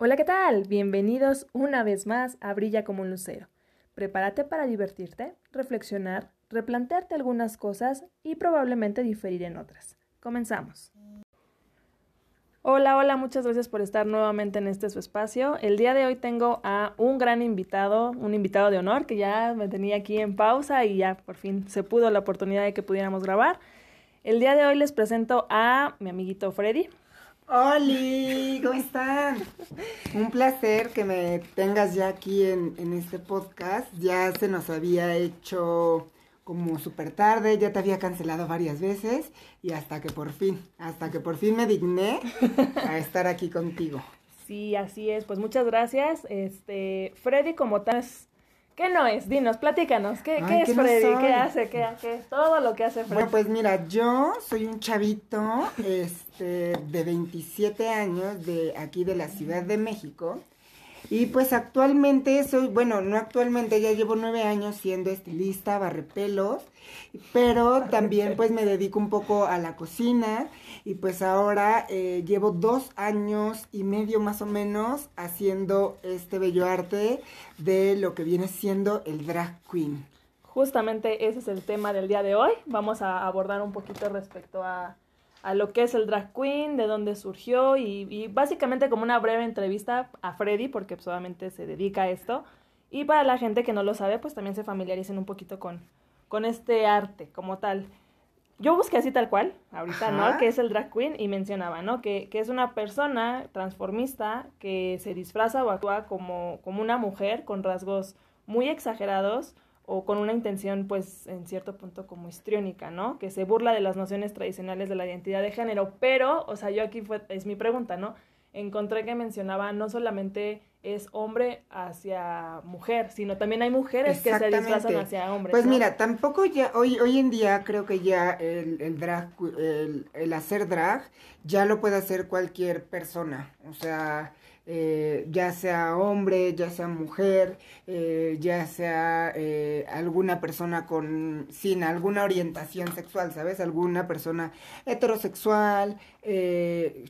Hola, ¿qué tal? Bienvenidos una vez más a Brilla como un lucero. Prepárate para divertirte, reflexionar, replantearte algunas cosas y probablemente diferir en otras. Comenzamos. Hola, hola, muchas gracias por estar nuevamente en este su espacio. El día de hoy tengo a un gran invitado, un invitado de honor que ya me tenía aquí en pausa y ya por fin se pudo la oportunidad de que pudiéramos grabar. El día de hoy les presento a mi amiguito Freddy. ¡Holi! ¿Cómo están? Un placer que me tengas ya aquí en, en este podcast. Ya se nos había hecho como súper tarde, ya te había cancelado varias veces y hasta que por fin, hasta que por fin me digné a estar aquí contigo. Sí, así es. Pues muchas gracias. Este, Freddy como tal ¿Qué no es? Dinos, platícanos. ¿Qué, ¿qué es Freddy? ¿Qué hace? ¿Qué, ¿Qué? Todo lo que hace Freddy. Bueno, pues mira, yo soy un chavito este, de 27 años de aquí de la Ciudad de México. Y pues actualmente soy, bueno, no actualmente, ya llevo nueve años siendo estilista, barrepelos, pero también pues me dedico un poco a la cocina y pues ahora eh, llevo dos años y medio más o menos haciendo este bello arte de lo que viene siendo el drag queen. Justamente ese es el tema del día de hoy. Vamos a abordar un poquito respecto a a lo que es el drag queen, de dónde surgió y, básicamente como una breve entrevista a Freddy, porque pues, obviamente se dedica a esto. Y para la gente que no lo sabe, pues también se familiaricen un poquito con, con este arte como tal. Yo busqué así tal cual, ahorita, ¿no? Que es el drag queen y mencionaba, ¿no? Que, que, es una persona transformista que se disfraza o actúa como, como una mujer con rasgos muy exagerados, o con una intención, pues, en cierto punto como histriónica, ¿no? Que se burla de las nociones tradicionales de la identidad de género, pero, o sea, yo aquí fue, es mi pregunta, ¿no? Encontré que mencionaba no solamente es hombre hacia mujer, sino también hay mujeres que se disfrazan hacia hombres. Pues mira, tampoco ya, hoy, hoy en día creo que ya el, el drag, el, el hacer drag, ya lo puede hacer cualquier persona, o sea, eh, ya sea hombre, ya sea mujer, eh, ya sea eh, alguna persona con sin alguna orientación sexual, ¿sabes? Alguna persona heterosexual,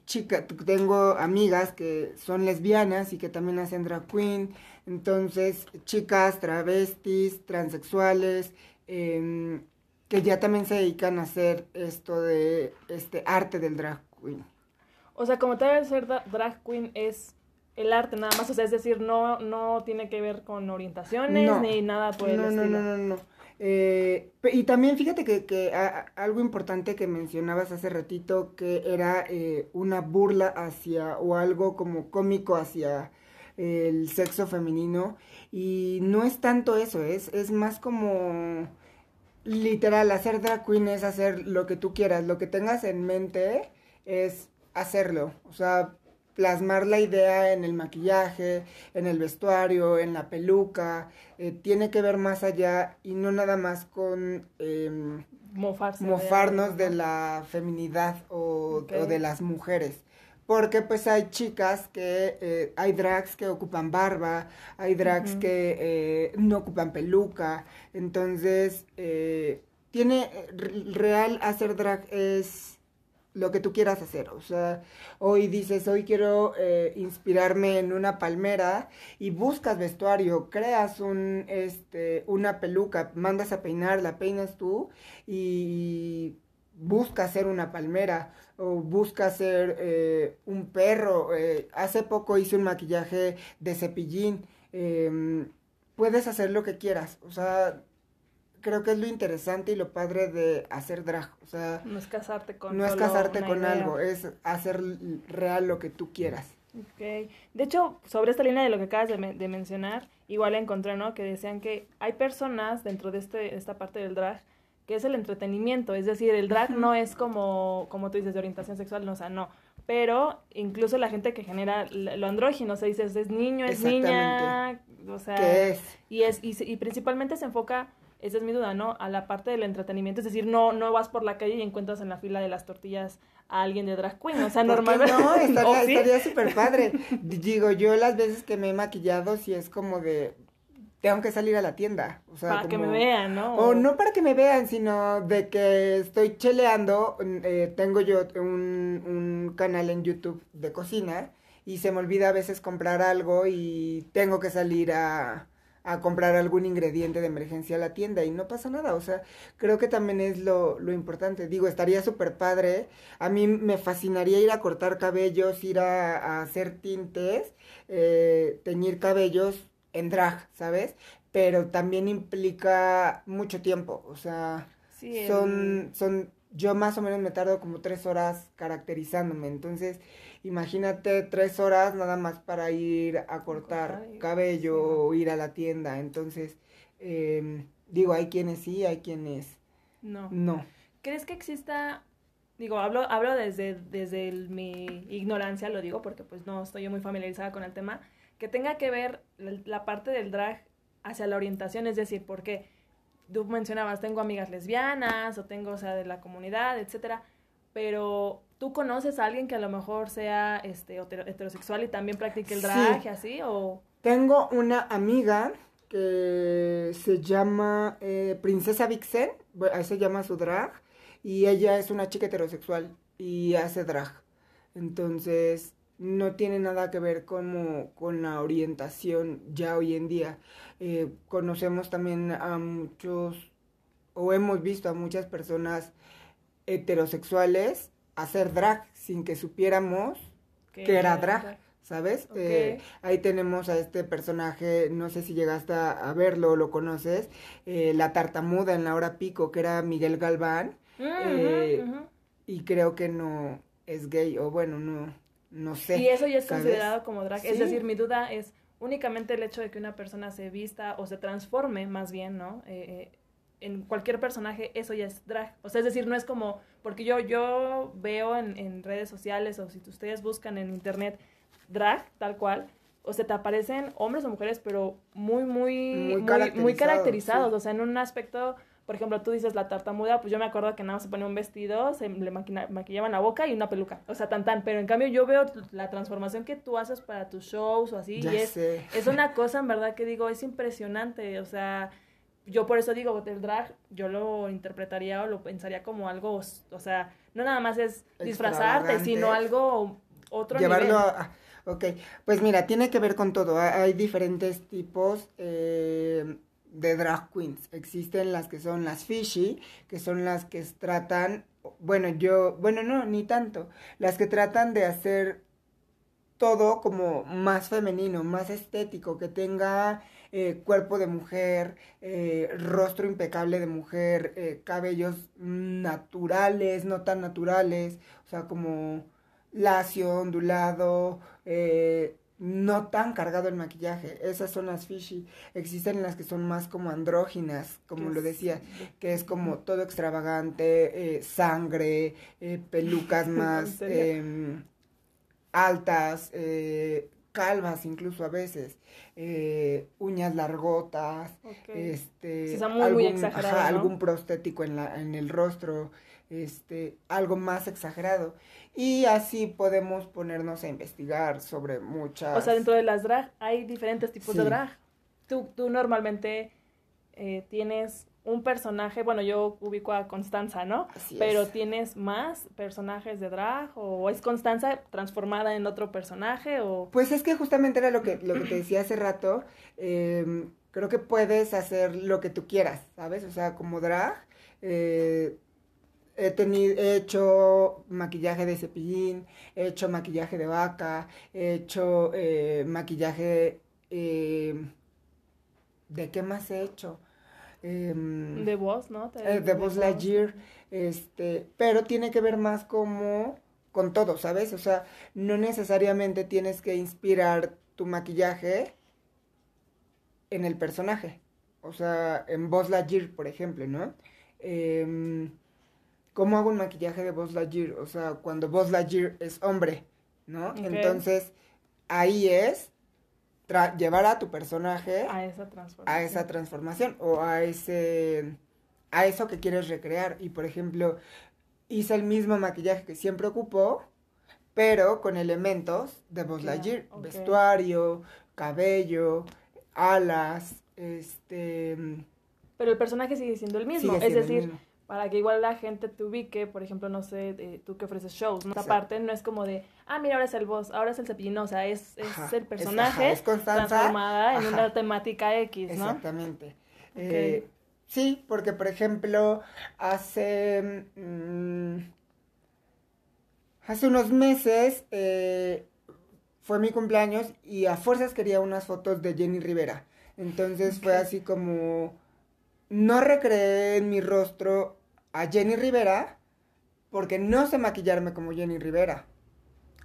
chica, tengo amigas que son lesbianas y que también hacen drag queen, entonces chicas, travestis, transexuales, em, que ya también se dedican a hacer esto de este arte del drag queen. O sea, como tal ser drag queen es el arte nada más, o sea, es decir, no, no tiene que ver con orientaciones ni nada por el no, estilo. No, no, no, no. Eh, y también fíjate que, que algo importante que mencionabas hace ratito, que era eh, una burla hacia, o algo como cómico hacia el sexo femenino, y no es tanto eso, es, es más como literal, hacer drag queen es hacer lo que tú quieras, lo que tengas en mente es hacerlo, o sea, plasmar la idea en el maquillaje, en el vestuario, en la peluca, eh, tiene que ver más allá y no nada más con em, mofarnos de, la feminidad o, de las mujeres. Porque pues hay chicas que, eh, hay drags que ocupan barba, hay drags que eh, no ocupan peluca, entonces tiene, real hacer drag es lo que tú quieras hacer. O sea, hoy dices, hoy quiero eh, inspirarme en una palmera y buscas vestuario, creas un, este, una peluca, mandas a peinar, la peinas tú y buscas ser una palmera o buscas ser eh, un perro. Eh, hace poco hice un maquillaje de cepillín. Em, puedes hacer lo que quieras. O sea, creo que es lo interesante y lo padre de hacer drag. O sea, no es casarte con No es casarte con algo, es hacer real lo que tú quieras. Ok. De hecho, sobre esta línea de lo que acabas de, mencionar, igual encontré, ¿no? Que decían que hay personas dentro de este, esta parte del drag que es el entretenimiento, es decir, el drag no es como, como tú dices, de orientación sexual, no, o sea, no, pero incluso la gente que genera lo andrógino, o sea, dices, es niño, es niña, o sea, ¿Qué es? Y, es, y, y principalmente se enfoca esa es mi duda, ¿no? A la parte del entretenimiento, es decir, no, no vas por la calle y encuentras en la fila de las tortillas a alguien de drag queen, o sea, normalmente... No, estaría súper padre. Digo, yo las veces que me he maquillado, si es como de, tengo que salir a la tienda. O sea, para que me vean, ¿no? O... no para que me vean, sino de que estoy cheleando. Eh, tengo yo un, un, canal en YouTube de cocina y se me olvida a veces comprar algo y tengo que salir a, a comprar algún ingrediente de emergencia a la tienda y no pasa nada, o sea, creo que también es lo, lo importante, digo, estaría súper padre, a mí me fascinaría ir a cortar cabellos, ir a, a hacer tintes, eh, teñir cabellos en drag, ¿sabes? Pero también implica mucho tiempo, o sea, Sí, son, son, yo más o menos me tardo como tres horas caracterizándome, entonces imagínate tres horas nada más para ir a cortar cabello o ir a la tienda, entonces em, digo, hay quienes sí, hay quienes No. no. ¿Crees que exista, digo, hablo, hablo desde, desde el- mi ignorancia, lo digo porque pues no estoy yo muy familiarizada con el tema, que tenga que ver la, la parte del drag hacia la orientación, es decir, porque tú mencionabas, tengo amigas lesbianas o tengo, o sea, de la comunidad, etcétera, pero tú conoces a alguien que a lo mejor sea este hetero- heterosexual y también practique el drag así, o... Tengo una amiga que se llama eh, Princesa Vixen, ahí se llama su drag, y ella es una chica heterosexual y hace drag. Entonces, no tiene nada que ver como con la orientación ya hoy en día. Eh, conocemos también a muchos, o hemos visto a muchas personas heterosexuales hacer drag sin que supiéramos que era drag, ¿sabes? Eh, ahí tenemos a este personaje, no sé si llegaste a, verlo o lo conoces, eh, la tartamuda en la hora pico, que era Miguel Galván, Mm, Eh, y creo que no es gay, o bueno, no, no sé. Y eso ya es ¿sabes? considerado como drag. Es decir, mi duda es únicamente el hecho de que una persona se vista o se transforme, más bien, ¿no? En cualquier personaje, eso ya es drag. O sea, es decir, no es como, porque yo, yo veo en, en redes sociales o si ustedes buscan en internet drag, tal cual, o se te aparecen hombres o mujeres, pero muy, muy, Muy muy, muy caracterizados, caracterizados. sí. O sea, en un aspecto, por ejemplo, tú dices la tartamuda, pues yo me acuerdo que nada más se ponía un vestido, se le maquina- maquillaban la boca y una peluca. O sea, tan tan. Pero en cambio yo veo la transformación que tú haces para tus shows o así. ya y es, sé. es una cosa, en verdad, que digo, es impresionante. O sea, yo por eso digo, el drag, yo lo interpretaría o lo pensaría como algo, o sea, no nada más es disfrazarte, sino algo otro Llevarlo nivel. a... a- Ok, pues mira, tiene que ver con todo. Ha- Hay diferentes tipos eh, de drag queens. Existen las que son las fishy, que son las que tratan, bueno, yo, bueno, no, ni tanto. Las que tratan de hacer todo como más femenino, más estético, que tenga eh, cuerpo de mujer, eh, rostro impecable de mujer, eh, cabellos naturales, no tan naturales, o sea, como lacio, ondulado, eh, no tan cargado el maquillaje. Esas son las fishy. Existen las que son más como andróginas, como lo decía, que es como todo extravagante, sangre, pelucas más em, altas, eh, calvas incluso a veces, eh, uñas largotas, este, muy, algún, exagerado, ajá, ¿no? algún prostético en la, en el rostro, este, algo más exagerado. Y así podemos ponernos a investigar sobre muchas. O sea, dentro de las drag hay diferentes tipos de drag. Tú, tú normalmente eh, tienes un personaje, bueno, yo ubico a Constanza, ¿no? Así Pero es. tienes más personajes de drag o es Constanza transformada en otro personaje o Pues es que justamente era lo que, lo que te decía hace rato. em, creo que puedes hacer lo que tú quieras, ¿sabes? O sea, como drag. eh, he, tenido, he hecho maquillaje de cepillín, he hecho maquillaje de vaca, he hecho eh, maquillaje... em, ¿De qué más he hecho? Em, de voz, ¿no? Eh, de Buzz Lightyear, este, pero tiene que ver más como con todo, ¿sabes? O sea, no necesariamente tienes que inspirar tu maquillaje en el personaje. O sea, en Buzz Lightyear, por ejemplo, ¿no? Em, ¿Cómo hago un maquillaje de Buzz Lightyear? O sea, cuando Buzz Lightyear es hombre, ¿no? Entonces, ahí es llevar a tu personaje A esa transformación. a esa transformación o a ese a eso que quieres recrear y por ejemplo hice el mismo maquillaje que siempre ocupó pero con elementos de Buzz Lightyear ok. vestuario cabello alas este Pero el personaje sigue siendo el mismo. es decir, mismo. para que igual la gente te ubique, por ejemplo, no sé, tú que ofreces shows, ¿no? Aparte no es como de, ah, mira, ahora es el boss, ahora es el cepillín, o sea, es, es el personaje es, transformada en una temática X, ¿no? Exactamente. Eh, sí, porque por ejemplo, hace... Mm, hace unos meses eh, fue mi cumpleaños y a fuerzas quería unas fotos de Jenny Rivera. Entonces fue así como... No recreé en mi rostro a Jenny Rivera porque no sé maquillarme como Jenny Rivera.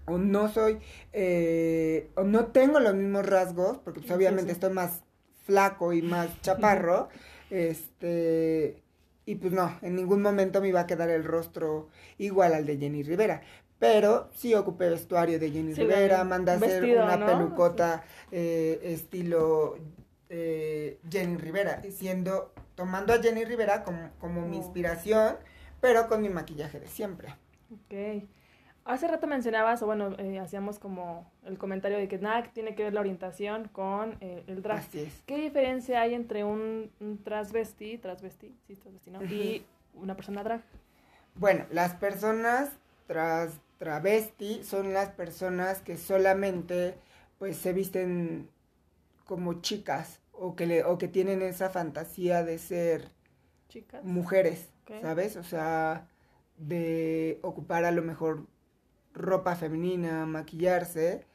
O no soy, eh, o no tengo los mismos rasgos, porque pues, obviamente estoy más flaco y más chaparro. este, y pues no, en ningún momento me iba a quedar el rostro igual al de Jenny Rivera. Pero sí ocupé vestuario de Jenny Rivera, manda a hacer una pelucota eh, estilo eh, Jenny Rivera, siendo tomando a Jenny Rivera como, como mi oh. inspiración, pero con mi maquillaje de siempre. Ok. Hace rato mencionabas, o bueno, eh, hacíamos como el comentario de que nada tiene que ver la orientación con eh, el drag. Así es. ¿Qué diferencia hay entre un, un transvesti, transvesti, sí. Y una persona drag. Bueno, las personas tras, travesti son las personas que solamente pues se visten como chicas o que, le, o que tienen esa fantasía de ser chicas mujeres, ¿sabes? O sea, de ocupar a lo mejor ropa femenina, maquillarse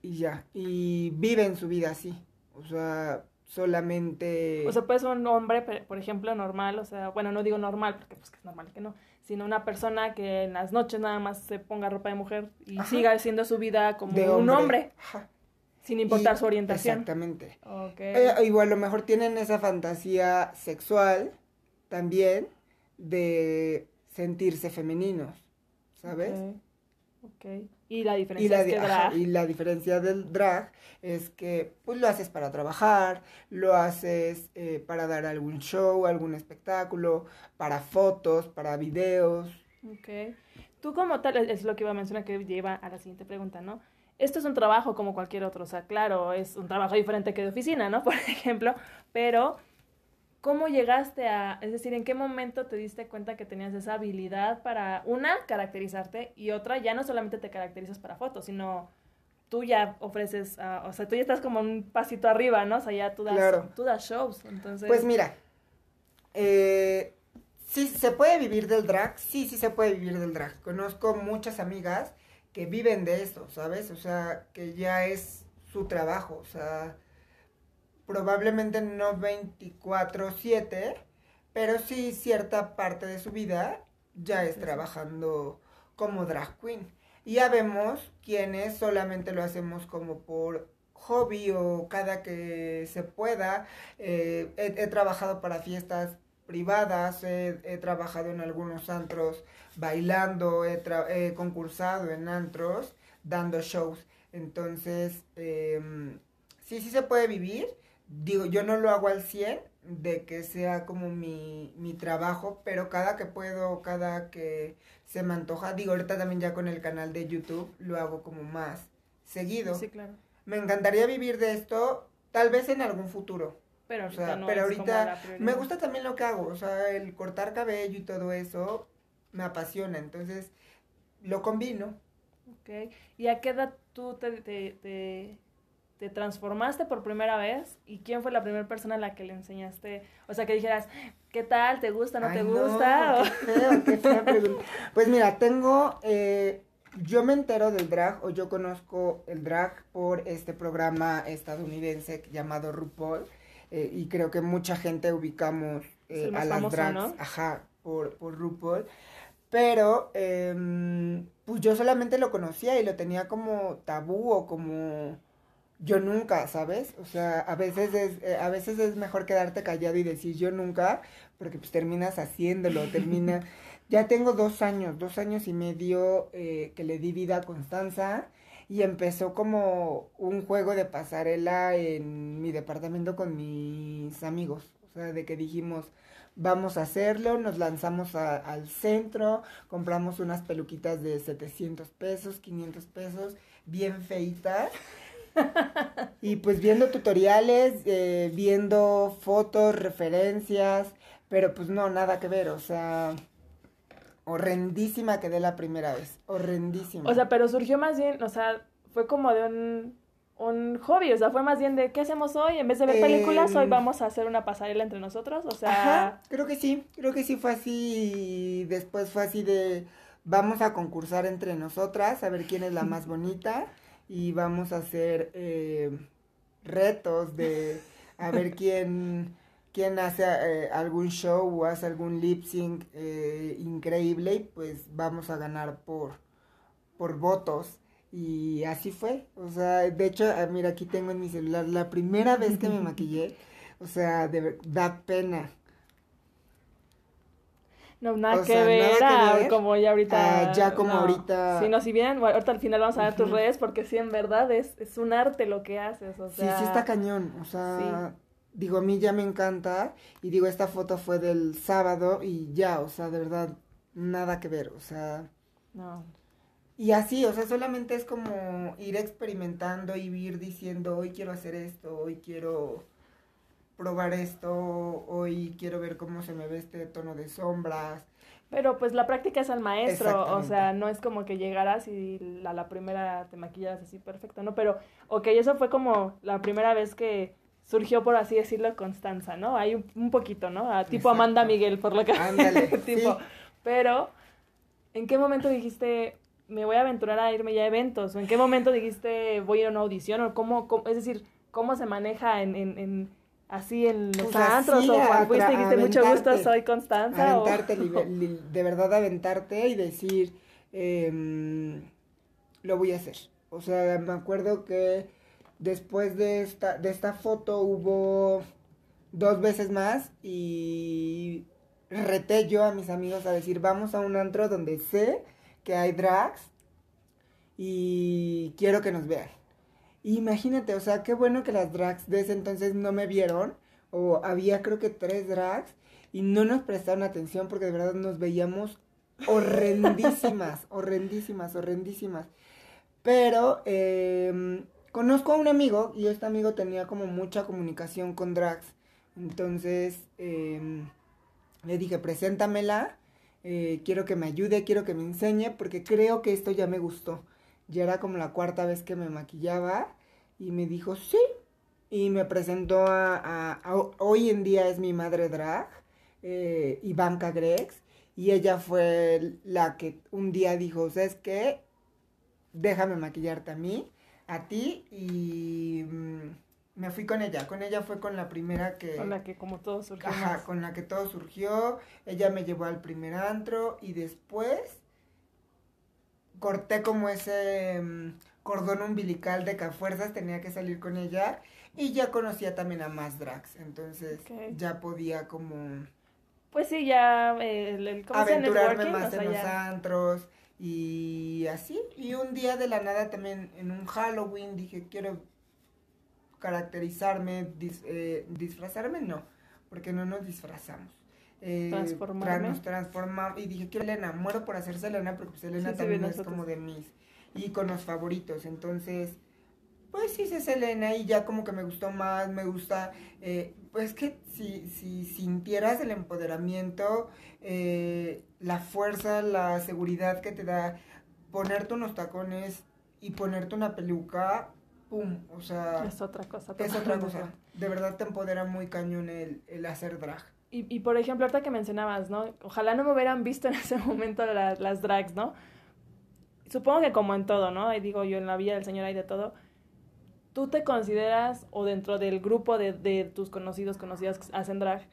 y ya, y viven su vida así, o sea, solamente... O sea, pues un hombre, por ejemplo, normal, o sea, bueno, no digo normal, porque pues que es normal que no, sino una persona que en las noches nada más se ponga ropa de mujer y siga haciendo su vida como un hombre. Sin importar su orientación. Exactamente. Okay. Eh, igual a lo mejor tienen esa fantasía sexual también de sentirse femeninos, ¿sabes? Ok. Y la diferencia y la, y la diferencia del drag es que pues lo haces para trabajar, lo haces eh, para dar algún show, algún espectáculo, para fotos, para videos. Ok. Tú como tal, es lo que iba a mencionar que lleva a la siguiente pregunta, ¿no? esto es un trabajo como cualquier otro, o sea, claro, es un trabajo diferente que de oficina, ¿no? Por ejemplo, pero ¿cómo llegaste a, es decir, en qué momento te diste cuenta que tenías esa habilidad para, una, caracterizarte y otra, ya no solamente te caracterizas para fotos, sino tú ya ofreces, ah, o sea, tú ya estás como un pasito arriba, ¿no? O sea, ya tú das, tú das shows, entonces... Pues mira, eh, sí, ¿se puede vivir del drag? Sí, sí se puede vivir del drag. Conozco muchas amigas que viven de esto, ¿sabes? O sea, que ya es su trabajo, o sea, probablemente no 24/7, pero sí cierta parte de su vida ya es trabajando como drag queen. Y ya vemos quienes solamente lo hacemos como por hobby o cada que se pueda. Eh, he, trabajado para fiestas privadas, he, trabajado en algunos antros bailando, he, concursado en antros, dando shows. Entonces, em, sí, sí se puede vivir. Digo, yo no lo hago al 100 de que sea como mi, mi trabajo, pero cada que puedo, cada que se me antoja, digo, ahorita también ya con el canal de YouTube lo hago como más seguido. Sí, claro. Me encantaría vivir de esto, tal vez en algún futuro. Pero ahorita, pero ahorita me gusta también lo que hago, o sea, el cortar cabello y todo eso me apasiona, entonces lo combino. Ok, ¿y a qué edad tú te, te, te, transformaste por primera vez? ¿Y quién fue la primera persona a la que le enseñaste? O sea, que dijeras, ¿qué tal? ¿Te gusta? ¿No te gusta? pues mira, tengo... Eh, yo me entero del drag o yo conozco el drag por este programa estadounidense llamado RuPaul eh, y creo que mucha gente ubicamos eh, a las drags, ajá, por, por RuPaul. Pero, em, pues yo solamente lo conocía y lo tenía como tabú o como yo nunca, ¿sabes? O sea, a veces es, eh, a veces es mejor quedarte callado y decir yo nunca, porque pues terminas haciéndolo, termina... ya tengo dos años, dos años y medio que le di vida a Constanza y empezó como un juego de pasarela en mi departamento con mis amigos. O sea, de que dijimos, vamos a hacerlo, nos lanzamos al centro, compramos unas peluquitas de 700 pesos, 500 pesos, bien feitas. y pues viendo tutoriales, eh, viendo fotos, referencias, Pero pues no, nada que ver, o sea, horrendísima quedé la primera vez, horrendísima. O sea, pero surgió más bien, o sea, fue como de un, un hobby, o sea, fue más bien de, ¿qué hacemos hoy? En vez de ver películas, hoy Em, vamos a hacer una pasarela entre nosotros, o sea... Ajá, creo que sí, creo que sí fue así y después fue así de vamos a concursar entre nosotras a ver quién es la más bonita y vamos a hacer eh, retos de a ver quién quién hace eh, algún show o hace algún lip sync eh, increíble y pues vamos a ganar por por votos. Y así fue, o sea, de hecho, ah, mira, aquí tengo en mi celular la primera vez que me maquillé, o sea, de da pena. No, nada que sea, ver, nada que a ver. como ya ahorita... Ah, ya como no. ahorita- Sí, no, si bien, bueno, ahorita al final vamos a ver tus redes, porque sí, en verdad, es, es un arte lo que haces, o Sí, sea... sí está cañón, o sea, digo, a mí ya me encanta y digo, esta foto fue del sábado y ya, o sea, de verdad, nada que ver, o sea, No. y así, o sea, solamente es como ir experimentando y ir diciendo, hoy quiero hacer esto, hoy quiero probar esto, hoy quiero ver cómo se me ve este tono de sombras. Pero pues la práctica es al maestro, o sea, no es como que llegaras y a la primera te maquillaras así perfecto, ¿no? Pero, ok, eso fue como la primera vez que surgió, por así decirlo, Constanza, ¿no? Hay un, un poquito, ¿no? A- tipo Exacto. Amanda Miguel, por lo que... Ándale, tipo, sí. pero, ¿en qué momento dijiste, me voy a aventurar a irme ya a eventos? ¿O en qué momento dijiste, voy a ir a una audición? ¿O cómo, cómo- es decir, cómo se maneja en, en, en- así en los Pues antros? ¿O cuando fuiste y dijiste, mucho gusto, soy Constanza? Aventarte, li- de verdad aventarte y decir, em, lo voy a hacer. O sea, me acuerdo que después de esta, de esta foto hubo dos veces más y reté yo a mis amigos a decir, vamos a un antro donde sé que hay drags y quiero que nos vean. Imagínate, o sea, qué bueno que las drags de ese entonces no me vieron, o había creo que tres drags, y no nos prestaron atención porque de verdad nos veíamos horrendísimas, horrendísimas, horrendísimas. Pero em, conozco a un amigo y este amigo tenía como mucha comunicación con drags. Entonces em, le dije, preséntamela, eh, quiero que me ayude, quiero que me enseñe, porque creo que esto ya me gustó. Ya era como la cuarta vez que me maquillaba y me dijo, sí. Y me presentó a, a- a- hoy en día es mi madre drag, eh, Ivanka Grex, y ella fue la que un día dijo, ¿sabes qué? Déjame maquillarte a mí, a ti, y mm, me fui con ella. Con ella fue con la primera que... Con la que como todo surgió. Ajá, más. con la que todo surgió. Ella me llevó al primer antro y después corté como ese mm, cordón umbilical de que a fuerzas tenía que salir con ella y ya conocía también a más drags. Entonces ya podía como Pues sí, ya eh, aventurarme más o sea, en los ya- antros y así. Y un día de la nada también en un Halloween dije, quiero caracterizarme, dis- eh, disfrazarme, no, porque no nos disfrazamos. Eh, Transformarme. nos transformamos y dije, quiero Selena, muero por hacer Selena porque pues, Selena Sí, sí, también es como de mis íconos favoritos, entonces pues hice Selena y ya como que me gustó más, me gusta, eh, pues que si, si sintieras el empoderamiento, eh, la fuerza, la seguridad que te da ponerte unos tacones y ponerte una peluca, pum, o sea, Es otra cosa. es otra cosa. De verdad te empodera muy cañón el, el hacer drag. Y, y por ejemplo, ahorita que mencionabas, ¿no? Ojalá no me hubieran visto en ese momento la- las drags, ¿no? Supongo que como en todo, ¿no? Y digo yo, en la vida del Señor hay de todo. ¿Tú te consideras, o dentro del grupo de, de tus conocidos, conocidas que hacen drag,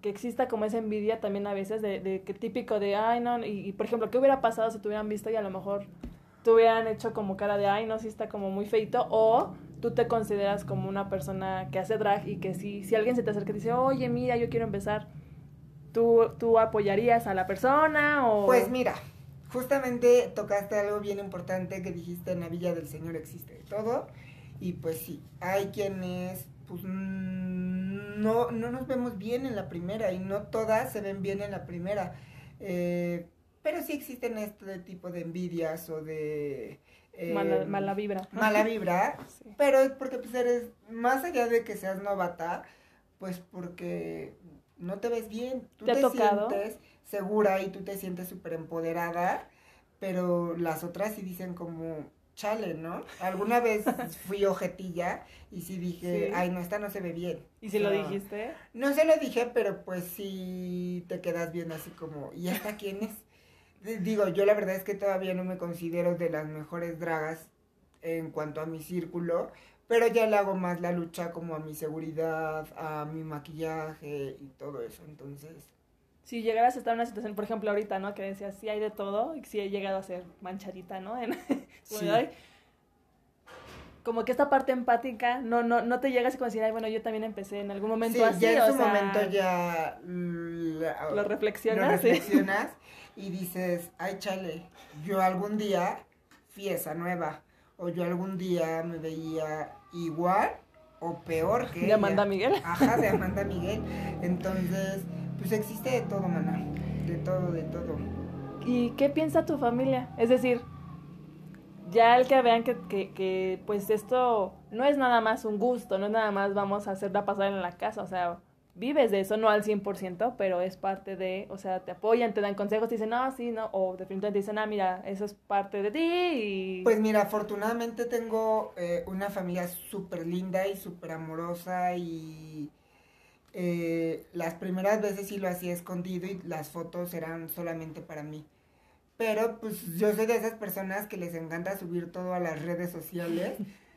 que exista como esa envidia también a veces de, de que típico de, ay, no, y, y, por ejemplo, ¿qué hubiera pasado si te hubieran visto y a lo mejor te hubieran hecho como cara de, ay, no, sí está como muy feito, o tú te consideras como una persona que hace drag y que si, si alguien se te acerca y dice, oye, mira, yo quiero empezar, ¿tú, tú apoyarías a la persona o...? Pues mira, justamente tocaste algo bien importante que dijiste en la Villa del Señor existe de todo. Y pues sí, hay quienes pues no, no nos vemos bien en la primera y no todas se ven bien en la primera. Eh, pero sí existen este tipo de envidias o de... eh, mala, mala vibra. mala vibra, Sí. pero es porque pues eres, más allá de que seas novata, pues porque no te ves bien. Tú ¿Te te, sientes segura y tú te sientes súper empoderada, pero las otras sí dicen como, chale, ¿no? Alguna vez fui ojetilla y sí dije, Sí. ay, no, esta no se ve bien. ¿Y si lo dijiste? No se lo dije, pero pues sí te quedas bien así como, ¿y esta quién es? D- Digo, yo la verdad es que todavía no me considero de las mejores dragas en cuanto a mi círculo, pero ya le hago más la lucha como a mi seguridad, a mi maquillaje y todo eso, entonces... Si llegaras a estar en una situación, por ejemplo, ahorita, ¿no? Que decías, sí hay de todo, y sí he llegado a ser manchadita, ¿no? En, Sí. como que esta parte empática, no, no, no te llegas y como decir, ay, bueno, yo también empecé en algún momento Sí, así, ya en o su sea, momento ya la- lo reflexionas, lo sí. Y dices, ay chale, yo algún día fui esa nueva, o yo algún día me veía igual o peor que De ella. Amanda Miguel. Ajá, de Amanda Miguel. Entonces, pues existe de todo, maná, de todo, de todo. ¿Y qué piensa tu familia? Es decir, ya el que vean que, que, que, pues esto no es nada más un gusto, no es nada más vamos a hacerla pasar en la casa, o sea, vives de eso, no al 100%, pero es parte de, o sea, te apoyan, te dan consejos, te dicen, no, sí, no, o definitivamente dicen, ah, mira, eso es parte de ti y... Pues mira, afortunadamente tengo eh, una familia súper linda y súper amorosa y eh, las primeras veces sí lo hacía escondido y las fotos eran solamente para mí. Pero pues yo soy de esas personas que les encanta subir todo a las redes sociales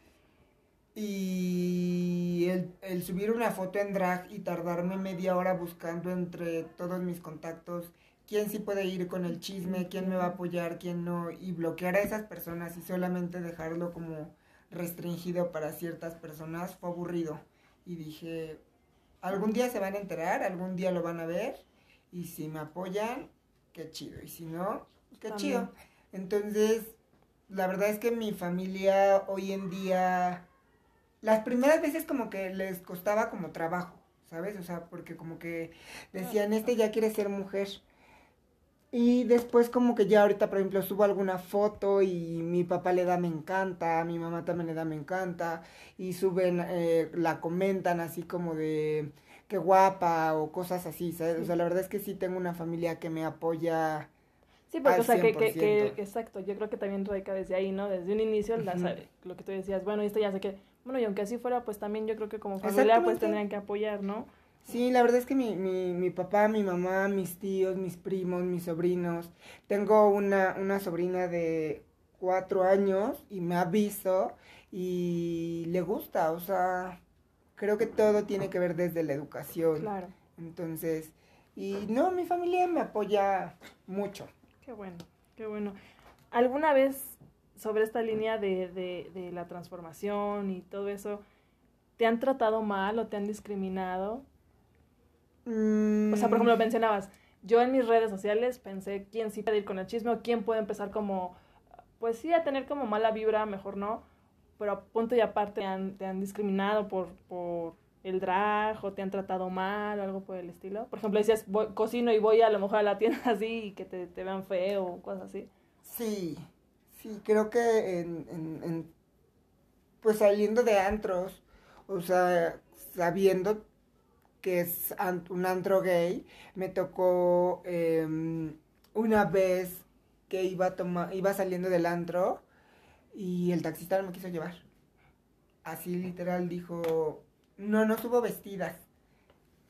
y el, el subir una foto en drag y tardarme media hora buscando entre todos mis contactos quién sí puede ir con el chisme, quién me va a apoyar, quién no, y bloquear a esas personas y solamente dejarlo como restringido para ciertas personas fue aburrido. Y dije, algún día se van a enterar, algún día lo van a ver, y si me apoyan, qué chido, y si no, qué También. chido. Entonces, la verdad es que mi familia hoy en día, las primeras veces como que les costaba como trabajo, ¿sabes? O sea, porque como que decían, este ya quiere ser mujer. Y después como que ya ahorita, por ejemplo, subo alguna foto y mi papá le da me encanta, mi mamá también le da me encanta, y suben, eh, la comentan así como de qué guapa o cosas así, ¿sabes? O sea, la verdad es que sí tengo una familia que me apoya. Sí, porque, al o sea, que, que, que- 100%. exacto, yo creo que también radica desde ahí, ¿no? Desde un inicio, la- Ujú. lo que tú decías, bueno, esto ya sé que, bueno, y aunque así fuera, pues también yo creo que como familia, pues tendrían que apoyar, ¿no? Sí, la verdad es que mi, mi, mi papá, mi mamá, mis tíos, mis primos, mis sobrinos. Tengo una, una sobrina de cuatro años y me ha visto y le gusta, o sea, creo que todo tiene que ver desde la educación. Claro, Entonces, y no, mi familia me apoya mucho. qué bueno, qué bueno. ¿Alguna vez sobre esta línea de, de, de la transformación y todo eso, te han tratado mal o te han discriminado? O sea, por ejemplo, mencionabas, yo en mis redes sociales pensé quién sí puede ir con el chisme o quién puede empezar como, pues sí, a tener como mala vibra, mejor no, pero a punto y aparte te han, te han discriminado por, por el drag o te han tratado mal o algo por el estilo. Por ejemplo, decías, voy, cocino y voy a lo mejor a la tienda así y que te, te vean feo o cosas así. Sí, sí, creo que en, en, en- pues saliendo de antros, o sea, sabiendo que es un antro gay, me tocó em, una vez que iba toma- iba saliendo del antro y el taxista no me quiso llevar. Así literal dijo, no, no subo vestidas.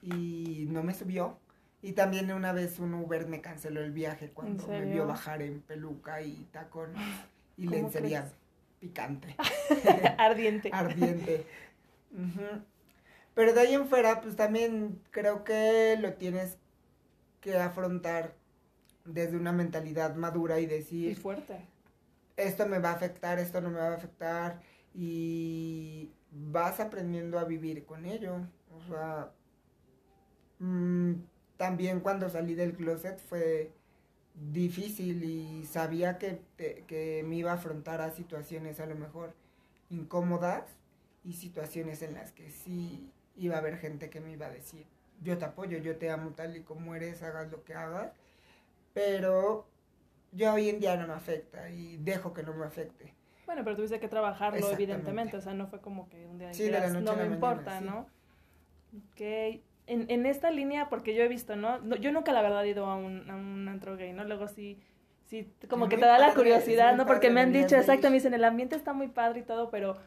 Y no me subió. Y también una vez un Uber me canceló el viaje cuando me vio bajar en peluca y tacones y ¿Cómo lencería crees? picante, Ardiente. ardiente. Pero de ahí en fuera, pues también creo que lo tienes que afrontar desde una mentalidad madura y Y decir, fuerte. esto me va a afectar, esto no me va a afectar y vas aprendiendo a vivir con ello. O sea, mm, también cuando salí del closet fue difícil y sabía que, que me iba a afrontar a situaciones a lo mejor incómodas y situaciones en las que sí iba a haber gente que me iba a decir, yo te apoyo, yo te amo tal y como eres, hagas lo que hagas, pero yo hoy en día no me afecta y dejo que no me afecte. Bueno, pero tuviste que trabajarlo, eventemente. O sea, no fue como que un día Sí, de la noche no me mañana, importa, sí. ¿no? Ok. En, en esta línea, porque yo he visto, ¿no? No, Yo nunca la verdad he ido a un, a un antro gay, ¿no? Luego sí, sí, como que te da la curiosidad, ¿no? Porque me han dicho, exacto, me dicen, el ambiente está muy padre y todo, pero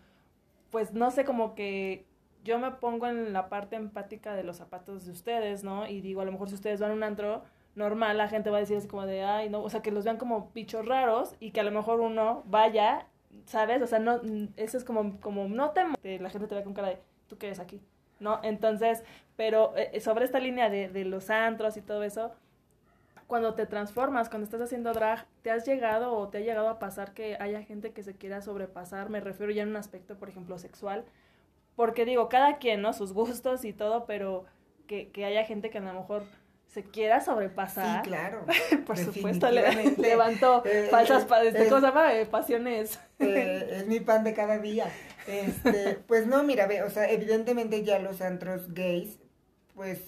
pues no sé, como que yo me pongo en la parte empática de los zapatos de ustedes, ¿no? Y digo, a lo mejor si ustedes van a un antro normal, la gente va a decir así como de, ay, no, o sea, que los vean como bichos raros y que a lo mejor uno vaya, ¿sabes? O sea, no, eso es como, como no te- La gente te ve con cara de, ¿tú qué eres aquí? ¿No? Entonces, pero eh, sobre esta línea de, de los antros y todo eso, cuando te transformas, cuando estás haciendo drag, ¿te has llegado o te ha llegado a pasar que haya gente que se quiera sobrepasar? Me refiero ya en un aspecto, por ejemplo, sexual. Porque digo, cada quien, ¿no? Sus gustos y todo, pero que, que haya gente que a lo mejor se quiera sobrepasar. Sí, claro. Por supuesto, le, levantó Eh, falsas, eh, este, eh. Eh, pasiones. Eh, es mi pan de cada día. Este, pues no, mira, ve, o sea, evidentemente ya los antros gays, pues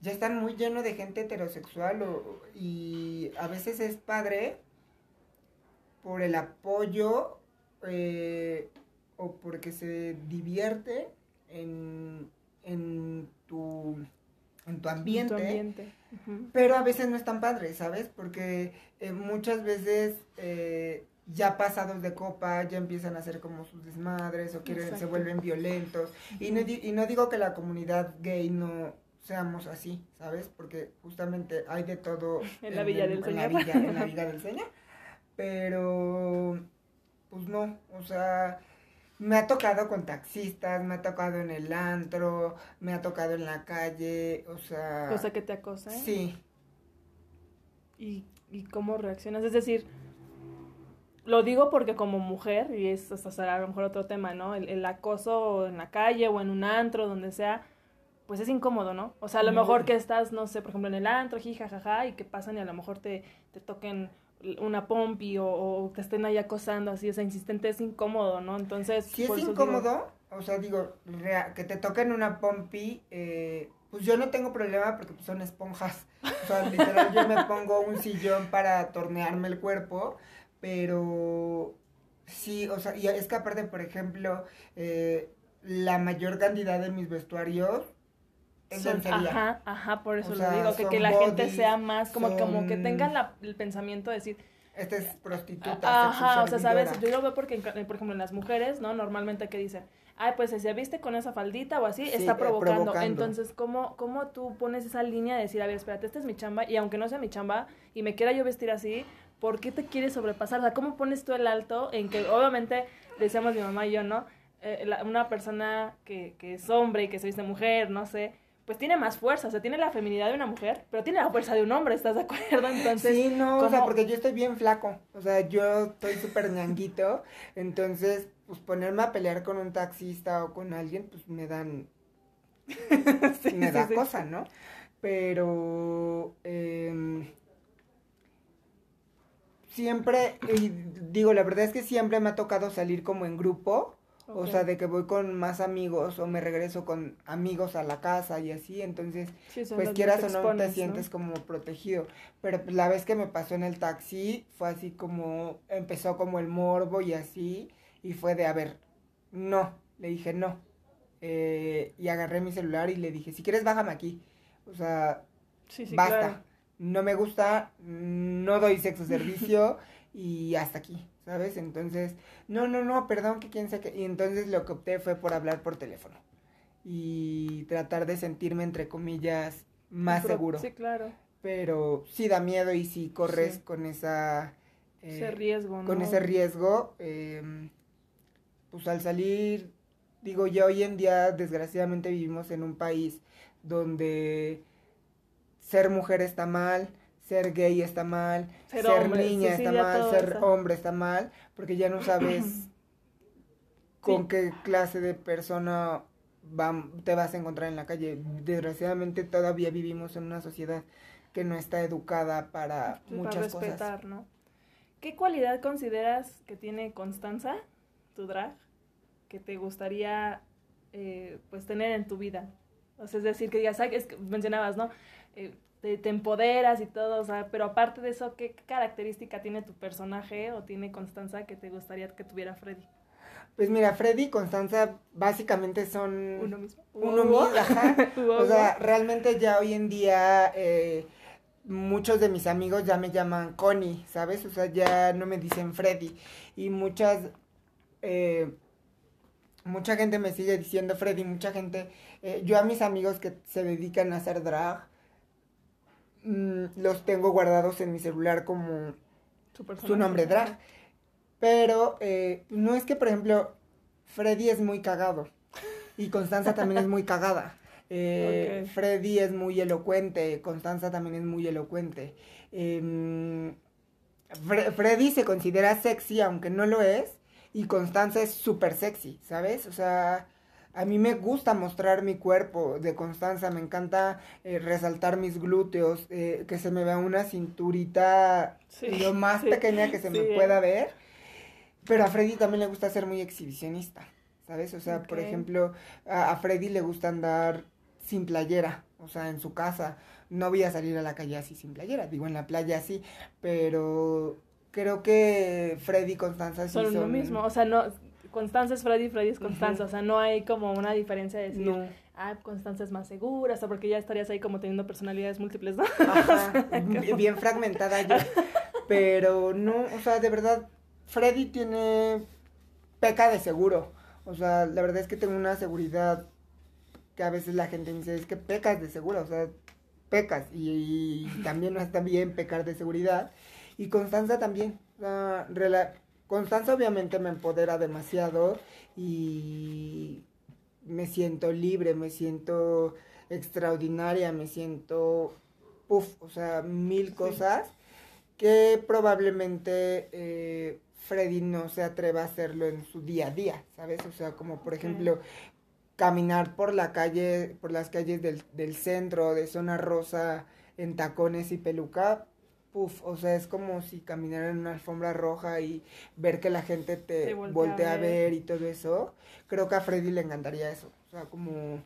ya están muy llenos de gente heterosexual o- y a veces es padre por el apoyo o porque se divierte en, en tu en tu ambiente. Tu ambiente. Ujú. Pero a veces no es tan padre, ¿sabes? Porque eh, muchas veces eh, ya pasados de copa ya empiezan a hacer como sus desmadres o quieren, se vuelven violentos. Y no, y no digo que la comunidad gay no seamos así, ¿sabes? Porque justamente hay de todo En la Villa del en la Señor. villa- en la Villa del Señor. Pero, pues no, o sea, me ha tocado con taxistas, me ha tocado en el antro, me ha tocado en la calle, o sea... Cosa que te acosa. ¿eh? Sí, y, y cómo reaccionas. Es decir, lo digo porque como mujer, y es o sea, a lo mejor otro tema, ¿no? El, el acoso en la calle o en un antro, donde sea, pues es incómodo, ¿no? O sea, a lo mejor que estás, no sé, por ejemplo, en el antro, jija, jaja, y que pasan y a lo mejor te, te toquen una pompi o, o te estén ahí acosando así, o sea, insistente, es incómodo, ¿no? Entonces, si es digo- incómodo, o sea, digo, rea- que te toquen una pompi, eh, pues yo no tengo problema porque pues, son esponjas. O sea, literal, yo me pongo un sillón para tornearme el cuerpo, pero sí, o sea, y es que aparte, por ejemplo, eh, la mayor cantidad de mis vestuarios es Son- ajá, ajá, por eso O lo digo, que, que la gente sea más, como, como que tengan la- el pensamiento de decir, Esta es prostituta. Ajá, o sea, sabes, yo lo veo porque, ca- por ejemplo, en las mujeres, ¿no? Normalmente que dicen, ay, pues si se viste con esa faldita o así, Sí, está eh, provocando. provocando. Entonces, ¿cómo, ¿cómo tú pones esa línea de decir, a ver, espérate, esta es mi chamba, y aunque no sea mi chamba, y me quiera yo vestir así, ¿por qué te quieres sobrepasar? O sea, ¿cómo pones tú el alto en que, obviamente, decíamos mi mamá y yo, ¿no? Eh, la- una persona que, que es hombre y que se viste mujer, no sé, pues tiene más fuerza, o sea, tiene la feminidad de una mujer, pero tiene la fuerza de un hombre, ¿estás de acuerdo? Entonces, sí, no, o sea, ¿cómo- porque yo estoy bien flaco, o sea, yo estoy súper ñanguito, entonces, pues ponerme a pelear con un taxista o con alguien, pues me dan, Sí, me da sí. cosa, ¿no? Pero, em, siempre, y digo, la verdad es que siempre me ha tocado salir como en grupo, o sea, de que voy con más amigos o me regreso con amigos a la casa y así, entonces Sí, pues quieras o no expones, te sientes como protegido. Pero pues, la vez que me pasó en el taxi fue así como, empezó como el morbo y así, y fue de, a ver, no, le dije no. Eh, y agarré mi celular y le dije, si quieres bájame aquí. O sea, Sí, sí, basta. claro. No me gusta, no doy sexo servicio y hasta aquí, ¿sabes? Entonces, no, no, no, perdón, que quién sabe. Y entonces lo que opté fue por hablar por teléfono y tratar de sentirme, entre comillas, más Pero- seguro. Sí, claro. Pero sí da miedo y si corres Sí. con esa... eh, Ese riesgo, ¿no? con ese riesgo, eh, pues al salir, digo, ya hoy en día desgraciadamente vivimos en un país donde ser mujer está mal, ser gay está mal, Ser ser, hombre, niña está ya mal, ser eso. hombre está mal, porque ya no sabes con qué clase de persona va- te vas a encontrar en la calle. Desgraciadamente todavía vivimos en una sociedad que no está educada para Sí, muchas para cosas. respetar, ¿no? ¿Qué cualidad consideras que tiene Constanza, tu drag, que te gustaría eh, pues tener en tu vida? O sea, es decir, que digas, "Ay, es que mencionabas, ¿no? Eh, te, te empoderas y todo, o sea, pero aparte de eso, ¿qué característica tiene tu personaje o tiene Constanza que te gustaría que tuviera Freddy? Pues mira, Freddy y Constanza básicamente son Uno mismo. uno mismo, ajá. O sea, realmente ya hoy en día eh, muchos de mis amigos ya me llaman Connie, ¿sabes? O sea, ya no me dicen Freddy. Y muchas, eh, mucha gente me sigue diciendo Freddy, mucha gente, eh, yo a mis amigos que se dedican a hacer drag, mm, los tengo guardados en mi celular como Su, nombre drag. Pero eh, no es que, por ejemplo, Freddy es muy cagado y Constanza también es muy cagada. Eh. Freddy es muy elocuente, Constanza también es muy elocuente. Em, Fre- Freddy se considera sexy, aunque no lo es, y Constanza es súper sexy, ¿sabes? O sea, a mí me gusta mostrar mi cuerpo de Constanza, me encanta eh, resaltar mis glúteos, eh, que se me vea una cinturita Sí, lo más sí, pequeña que se me pueda ver. Pero a Freddy también le gusta ser muy exhibicionista, ¿sabes? O sea, por ejemplo, a, a Freddy le gusta andar sin playera, o sea, en su casa. No voy a salir a la calle así sin playera, digo en la playa sí, pero creo que Freddy y Constanza sí Son son, lo mismo. O sea, no. Constanza es Freddy, Freddy es Constanza. O sea, no hay como una diferencia de decir, No. ah, Constanza es más segura, o sea, porque ya estarías ahí como teniendo personalidades múltiples, ¿no? Ajá, bi- bien fragmentada yo. Pero no, o sea, de verdad, Freddy tiene peca de seguro. O sea, la verdad es que tengo una seguridad que a veces la gente me dice, es que pecas de seguro, o sea, pecas. Y, y también no está bien pecar de seguridad. Y Constanza también. o sea, Constanza obviamente me empodera demasiado y me siento libre, me siento extraordinaria, me siento, puff, o sea, mil Sí. cosas que probablemente eh, Freddy no se atreva a hacerlo en su día a día, ¿sabes? O sea, como por ejemplo caminar por la calle, por las calles del, del centro, de zona rosa, en tacones y peluca, puff, o sea, es como si caminara en una alfombra roja y ver que la gente te Te voltea voltea, a a ver. y todo eso. Creo que a Freddy le encantaría eso, o sea, como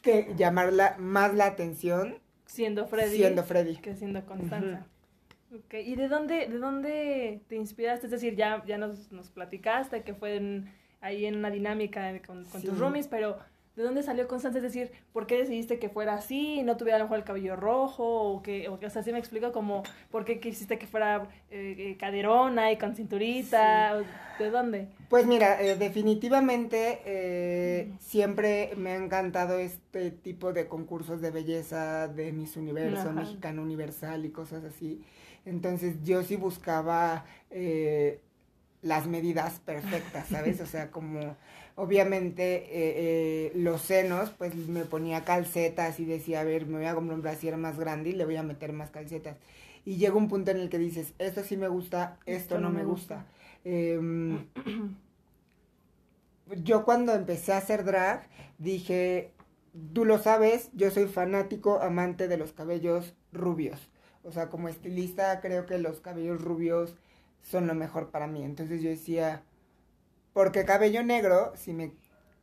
que llamar la- más la atención Siendo Freddy. siendo Freddy. que siendo Constanza. ¿Y de dónde, de dónde te inspiraste? Es decir, ya, ya nos, nos platicaste que fue en- ahí en una dinámica con, con tus roomies, pero ¿de dónde salió Constanza? Es decir, ¿por qué decidiste que fuera así y no tuviera a lo mejor el cabello rojo? O que, o que o sea, sí me explico como, ¿por qué quisiste que fuera eh, eh, caderona y con cinturita? ¿De dónde? Pues mira, eh, definitivamente eh, siempre me ha encantado este tipo de concursos de belleza de Miss Universo, Ajá. Mexicano Universal y cosas así. Entonces yo sí buscaba eh, las medidas perfectas, ¿sabes? O sea, como obviamente eh, eh, los senos, pues me ponía calcetas y decía, a ver, me voy a comprar un brasier más grande y le voy a meter más calcetas. Y llega un punto en el que dices, esto sí me gusta, esto, no, me gusta. Em, yo cuando empecé a hacer drag dije, tú lo sabes, yo soy fanático, amante de los cabellos rubios. O sea, como estilista creo que los cabellos rubios son lo mejor para mí. Entonces yo decía, porque cabello negro, si me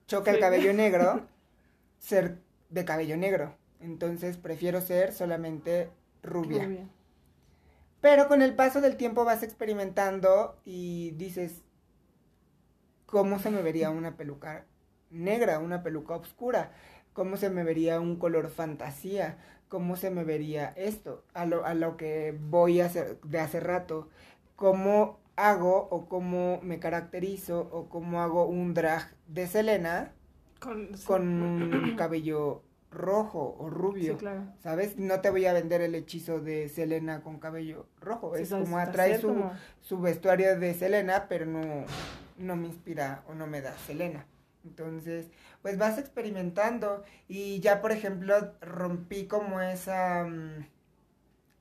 choca el cabello negro, ser de cabello negro. Entonces prefiero ser solamente rubia. Rubia. Pero con el paso del tiempo vas experimentando y dices, ¿cómo se me vería una peluca negra, una peluca oscura? ¿Cómo se me vería un color fantasía? ¿Cómo se me vería esto? A lo, a lo que voy a hacer de hace rato. ¿Cómo hago o cómo me caracterizo o cómo hago un drag de Selena Con, sí. con un cabello rojo o rubio? Sí, claro. ¿Sabes? No te voy a vender el hechizo de Selena con cabello rojo. Sí, es como atrae su, como- su vestuario de Selena, pero no, no me inspira o no me da Selena. Entonces, pues vas experimentando y ya, por ejemplo, rompí como esa mm,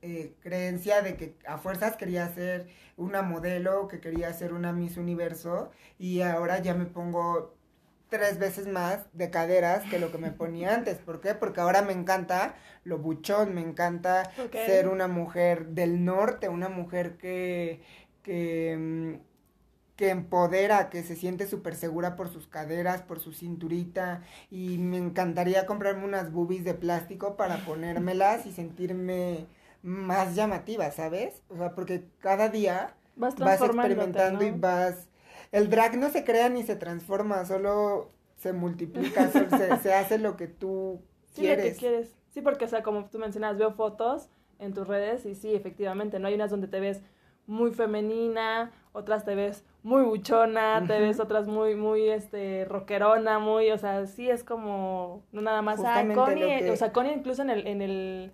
eh, creencia de que a fuerzas quería ser una modelo, que quería ser una Miss Universo y ahora ya me pongo tres veces más de caderas que lo que me ponía antes. ¿Por qué? Porque ahora me encanta lo buchón, me encanta ser una mujer del norte, una mujer que, que, mm, que empodera, que se siente súper segura por sus caderas, por su cinturita, y me encantaría comprarme unas boobies de plástico para ponérmelas y sentirme más llamativa, ¿sabes? O sea, porque cada día Vas experimentando y vas el drag no se crea ni se transforma, solo se multiplica, solo se, se hace lo que tú Sí, lo que quieres. quieres. Sí, porque, o sea, como tú mencionas, veo fotos en tus redes y sí, efectivamente, ¿no? Hay unas donde te ves muy femenina, otras te ves muy buchona, te ves otras muy, muy, este, rockerona, muy, o sea, sí es como, no nada más, ah, Connie, que- o sea, Connie incluso en el, en el,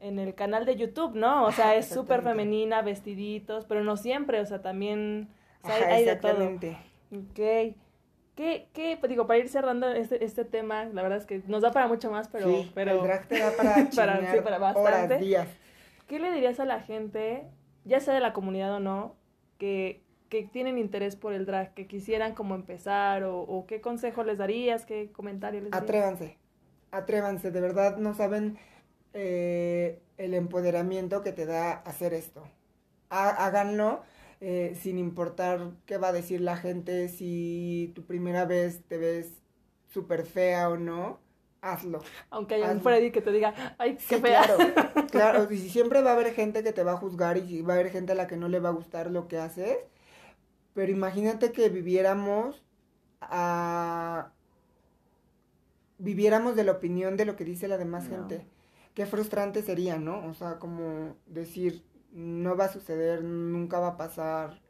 en el canal de YouTube, ¿no? O sea, es súper femenina, vestiditos, pero no siempre, o sea, también, o sea, Ajá, hay de todo. Ok. ¿Qué, qué, pues digo, para ir cerrando este, este tema, la verdad es que nos da para mucho más, pero, sí, pero el drag te da para Para- sí, para bastante. horas, días. ¿qué le dirías a la gente, ya sea de la comunidad o no, que, que tienen interés por el drag, que quisieran como empezar, o, o qué consejo les darías, qué comentario les darías? Atrévanse, atrévanse, de verdad no saben eh, el empoderamiento que te da hacer esto. Há- háganlo eh, sin importar qué va a decir la gente, si tu primera vez te ves súper fea o no, hazlo. Aunque haya un. Freddy que te diga, ay, qué Sí, fea. claro, claro, y si siempre va a haber gente que te va a juzgar y va a haber gente a la que no le va a gustar lo que haces, pero imagínate que viviéramos a... viviéramos de la opinión de lo que dice la demás No. gente. Qué frustrante sería, ¿no? O sea, como decir, no va a suceder, nunca va a pasar,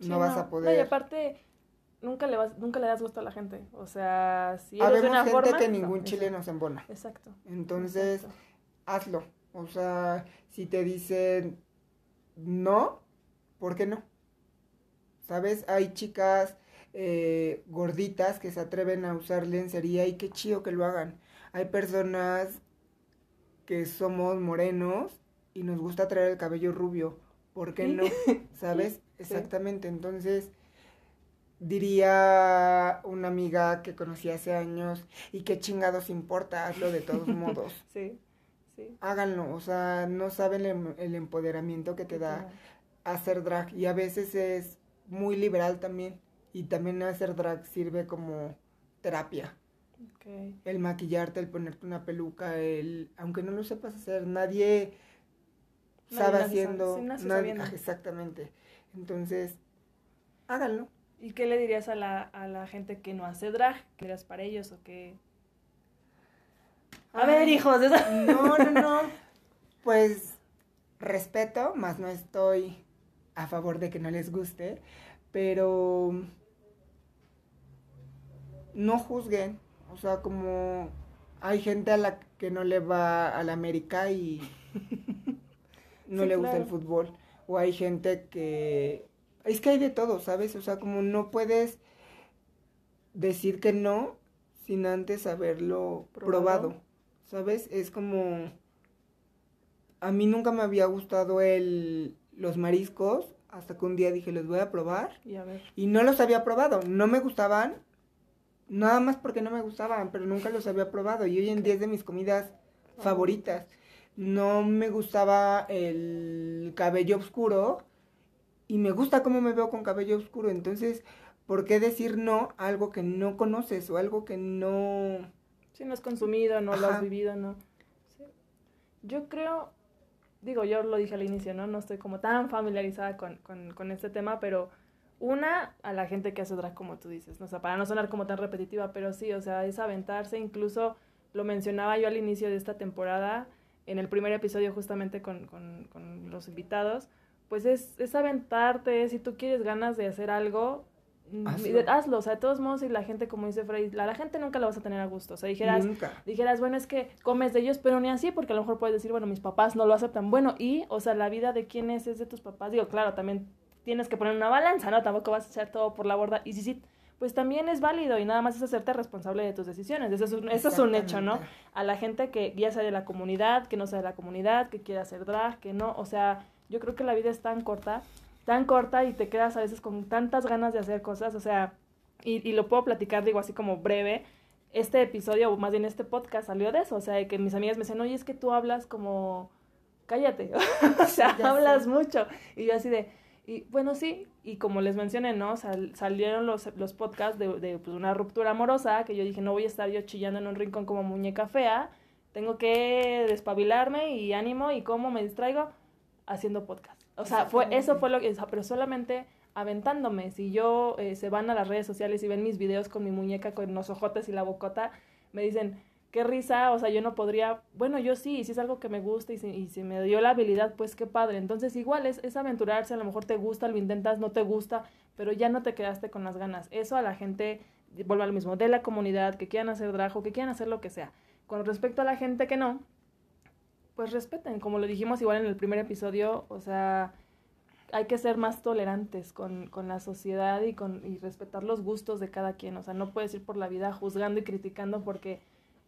Sí, no vas a No, y poder. aparte, nunca le, vas, nunca le das gusto a la gente. O sea, si eres de una gente forma... que no, ningún exacto, chile nos embona. Exacto. Entonces, exacto. hazlo. O sea, si te dicen no, ¿por qué no? ¿Sabes? Hay chicas eh, gorditas que se atreven a usar lencería y qué chido que lo hagan. Hay personas que somos morenos y nos gusta traer el cabello rubio. ¿Por qué no? ¿Sabes? Exactamente. Entonces, diría una amiga que conocí hace años, y qué chingados importa, hazlo de todos modos Sí, sí. háganlo, o sea, no saben el, el empoderamiento que te da hacer drag y a veces es muy liberal también y también hacer drag sirve como terapia. El maquillarte, el ponerte una peluca, el aunque no lo sepas hacer, nadie Nadie sabe haciendo, sab- sí, nace nadie- sabiendo. exactamente. Entonces, háganlo. ¿Y qué le dirías a la, a la gente que no hace drag? ¿Qué dirías para ellos o qué? A Ay, ver, hijos, No, no, no. Pues respeto, más no estoy a favor de que no les guste, pero no juzguen. O sea, como hay gente a la que no le va a la América y no Sí, le gusta el fútbol. O hay gente que... Es que hay de todo, ¿sabes? O sea, como no puedes decir que no sin antes haberlo Probado. probado. ¿Sabes? Es como... A mí nunca me había gustado el, los mariscos hasta que un día dije, los voy a probar. Y a ver. Y no los había probado. No me gustaban. Nada más porque no me gustaban, pero nunca los había probado. Y hoy en día es de mis comidas favoritas. No me gustaba el cabello oscuro. Y me gusta cómo me veo con cabello oscuro. Entonces, ¿por qué decir no a algo que no conoces o algo que no... Si no has consumido, no lo has vivido, no. Sí. Yo creo, digo, yo lo dije al inicio, ¿no? No estoy como tan familiarizada con, con, con este tema, pero una, a la gente que hace drag, como tú dices, ¿no? o sea, para no sonar como tan repetitiva, pero sí, o sea, es aventarse, incluso lo mencionaba yo al inicio de esta temporada, en el primer episodio justamente con, con, con los invitados, pues es, es aventarte, si tú quieres ganas de hacer algo, mm, Hazlo. hazlo, o sea, de todos modos, y la gente, como dice Frey, la, la gente nunca la vas a tener a gusto, o sea, dijeras, Nunca. dijeras, bueno, es que comes de ellos, pero ni así, porque a lo mejor puedes decir, bueno, mis papás no lo aceptan. Bueno, y, o sea, la vida de quién es es de tus papás. Digo, claro, también tienes que poner una balanza, ¿no? Tampoco vas a echar todo por la borda. Y sí, sí, pues también es válido y nada más es hacerte responsable de tus decisiones. Eso es un, eso es un hecho, ¿no? A la gente que ya sea de la comunidad, que no sea de la comunidad, que quiera hacer drag, que no, o sea, yo creo que la vida es tan corta, tan corta y te quedas a veces con tantas ganas de hacer cosas, o sea, y, y lo puedo platicar, digo, así como breve. Este episodio, o más bien este podcast, salió de eso, o sea, de que mis amigas me decían, oye, es que tú hablas como, cállate, o sea, Ya hablas sé. mucho. Y yo así de, y bueno, sí, y como les mencioné, ¿no? Sal- salieron los, los podcasts de, de pues, una ruptura amorosa, que yo dije, no voy a estar yo chillando en un rincón como muñeca fea, tengo que despabilarme y ánimo, y cómo me distraigo haciendo podcast. O sea, fue, eso fue lo que, pero solamente aventándome. Si yo eh, se van a las redes sociales y ven mis videos con mi muñeca con los ojotes y la bocota, me dicen, qué risa, o sea, yo no podría, bueno, yo sí, si es algo que me gusta y si, y si me dio la habilidad, pues qué padre. Entonces igual es, es aventurarse, a lo mejor te gusta, lo intentas, no te gusta, pero ya no te quedaste con las ganas. Eso a la gente, vuelvo al mismo, de la comunidad, que quieran hacer drajo, que quieran hacer lo que sea. Con respecto a la gente que no, pues respeten, como lo dijimos igual en el primer episodio, o sea, hay que ser más tolerantes con, con la sociedad y, con, y respetar los gustos de cada quien, o sea, no puedes ir por la vida juzgando y criticando porque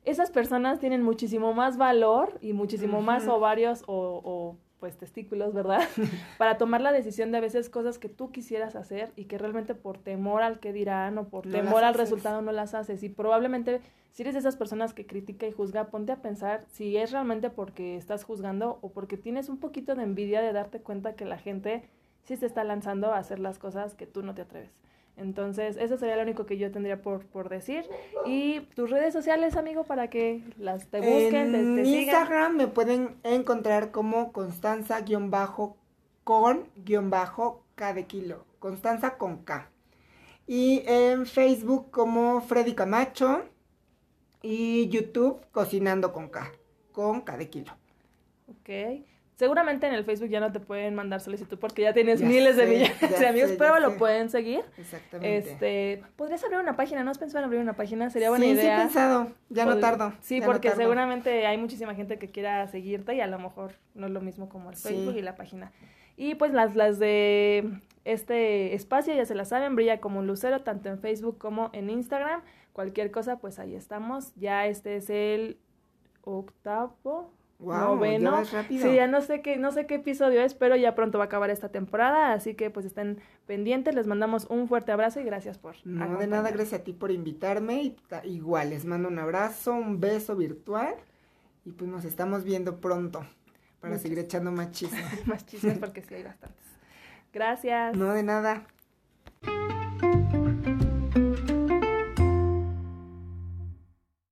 esas personas tienen muchísimo más valor y muchísimo más ovarios o, o, pues testículos, ¿verdad? Para tomar la decisión de a veces cosas que tú quisieras hacer y que realmente por temor al que dirán o por No temor al resultado no las haces. Y probablemente si eres de esas personas que critica y juzga, ponte a pensar si es realmente porque estás juzgando o porque tienes un poquito de envidia de darte cuenta que la gente sí se está lanzando a hacer las cosas que tú no te atreves. Entonces, eso sería lo único que yo tendría por, por decir. Y tus redes sociales, amigo, para que las te busquen, en te. Instagram me pueden encontrar como Constanza-con-K de kilo. Constanza con K. Y en Facebook como Freddy Camacho. Y YouTube Cocinando con K. Con K de kilo. Ok. Seguramente en el Facebook ya no te pueden mandar solicitud porque ya tienes Ya miles de millones de amigos, sé, pero lo sé. pueden seguir. Exactamente. Este, podrías abrir una página, ¿no has pensado en abrir una página? Sería buena sí, idea. sí he pensado. Ya no tardo. Sí, no porque tardo. seguramente hay muchísima gente que quiera seguirte y a lo mejor no es lo mismo como el Sí. Facebook y la página. Y pues las, las de este espacio ya se las saben, brilla como un lucero tanto en Facebook como en Instagram. Cualquier cosa, pues ahí estamos. Ya este es el octavo, Guau, noveno. ya vas rápido. Sí, ya no sé qué, no sé qué episodio es, pero ya pronto va a acabar esta temporada, así que pues estén pendientes, les mandamos un fuerte abrazo y gracias por No, de nada, gracias a ti por invitarme. Y igual, les mando un abrazo, un beso virtual. Y pues nos estamos viendo pronto para Muchas- seguir echando más chisme. Más chismes porque sí hay bastantes. Gracias. No, de nada.